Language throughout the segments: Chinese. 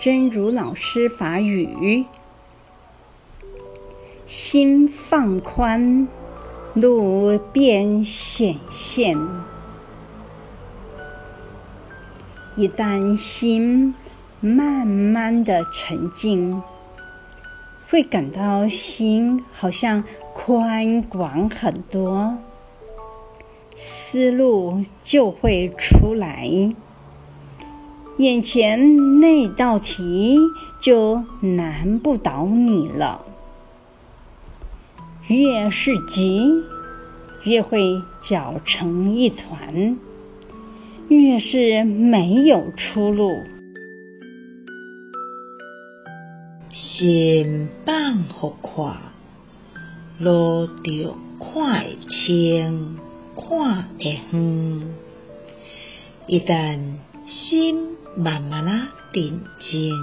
真如老师法语：心放宽，路便显现。一旦心慢慢的沉静，会感到心好像宽广很多，思路就会出来。眼前那道题就难不倒你了。越是急，越会搅成一团；越是没有出路。心放宽，路就看会清，看会远。一旦心慢慢啊，定静，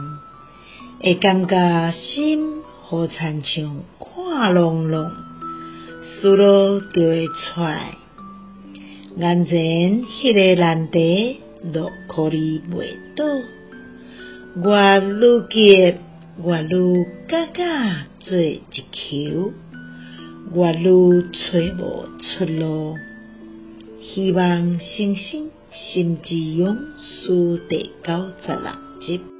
会感觉心好亲像看朗朗，思路就会出来。眼前迄个难题，就可以袂倒。越愈急，越愈觉觉做一球，越愈找无出路。希望新生心之勇书第九十六集。